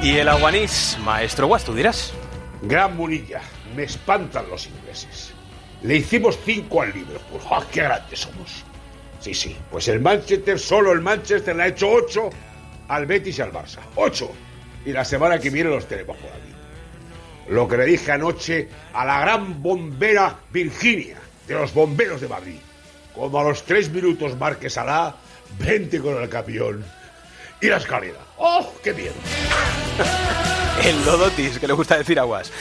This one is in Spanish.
Y el aguanís, maestro Guas, tú dirás. Gran Munilla, me espantan los ingleses. Le hicimos cinco al Liverpool. ¡Ah, qué grandes somos! Sí, sí, pues el Manchester, solo el Manchester le ha hecho ocho al Betis y al Barça. ¡Ocho! Y la semana que viene los tenemos por aquí. Lo que le dije anoche a la gran bombera Virginia, de los bomberos de Madrid. Como a los tres minutos marques la vente con el camión y la escalera. ¡Oh, qué miedo! el Lodotis, que le gusta decir aguas.